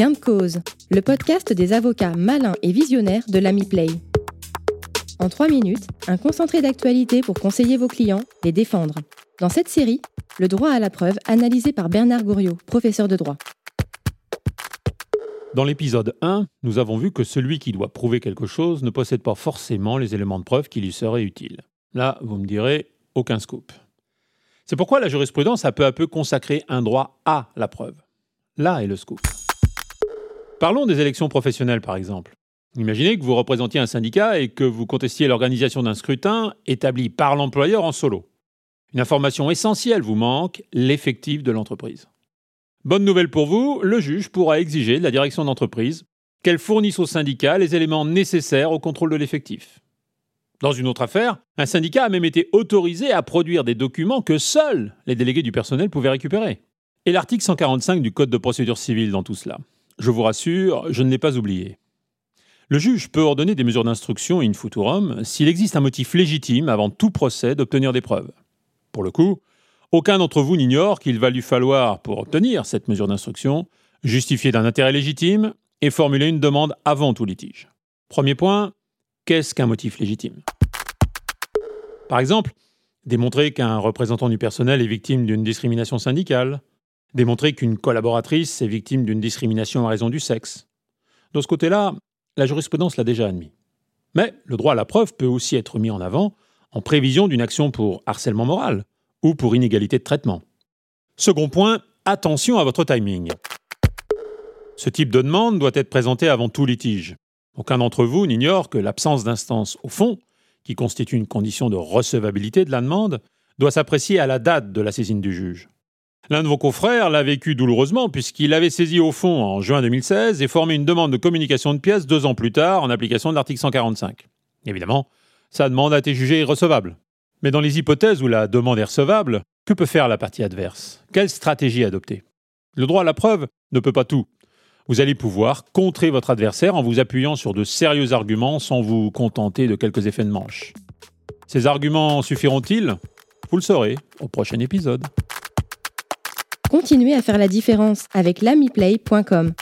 Gain de cause, le podcast des avocats malins et visionnaires de l'AMI Play. En trois minutes, un concentré d'actualité pour conseiller vos clients, les défendre. Dans cette série, le droit à la preuve analysé par Bernard Gouriot, professeur de droit. Dans l'épisode 1, nous avons vu que celui qui doit prouver quelque chose ne possède pas forcément les éléments de preuve qui lui seraient utiles. Là, vous me direz, aucun scoop. C'est pourquoi la jurisprudence a peu à peu consacré un droit à la preuve. Là est le scoop. Parlons des élections professionnelles, par exemple. Imaginez que vous représentiez un syndicat et que vous contestiez l'organisation d'un scrutin établi par l'employeur en solo. Une information essentielle vous manque, l'effectif de l'entreprise. Bonne nouvelle pour vous, le juge pourra exiger de la direction d'entreprise qu'elle fournisse au syndicat les éléments nécessaires au contrôle de l'effectif. Dans une autre affaire, un syndicat a même été autorisé à produire des documents que seuls les délégués du personnel pouvaient récupérer. Et l'article 145 du Code de procédure civile dans tout cela je vous rassure, je ne l'ai pas oublié. Le juge peut ordonner des mesures d'instruction in futurum s'il existe un motif légitime avant tout procès d'obtenir des preuves. Pour le coup, aucun d'entre vous n'ignore qu'il va lui falloir, pour obtenir cette mesure d'instruction, justifier d'un intérêt légitime et formuler une demande avant tout litige. Premier point, qu'est-ce qu'un motif légitime? Par exemple, démontrer qu'un représentant du personnel est victime d'une discrimination syndicale, démontrer qu'une collaboratrice est victime d'une discrimination à raison du sexe. De ce côté-là, la jurisprudence l'a déjà admis. Mais le droit à la preuve peut aussi être mis en avant en prévision d'une action pour harcèlement moral ou pour inégalité de traitement. Second point, attention à votre timing. Ce type de demande doit être présenté avant tout litige. Aucun d'entre vous n'ignore que l'absence d'instance au fond, qui constitue une condition de recevabilité de la demande, doit s'apprécier à la date de la saisine du juge. L'un de vos confrères l'a vécu douloureusement puisqu'il avait saisi au fond en juin 2016 et formé une demande de communication de pièces deux ans plus tard en application de l'article 145. Évidemment, sa demande a été jugée irrecevable. Mais dans les hypothèses où la demande est recevable, que peut faire la partie adverse? Quelle stratégie adopter? Le droit à la preuve ne peut pas tout. Vous allez pouvoir contrer votre adversaire en vous appuyant sur de sérieux arguments sans vous contenter de quelques effets de manche. Ces arguments suffiront-ils? Vous le saurez au prochain épisode. Continuez à faire la différence avec l'amiplay.com.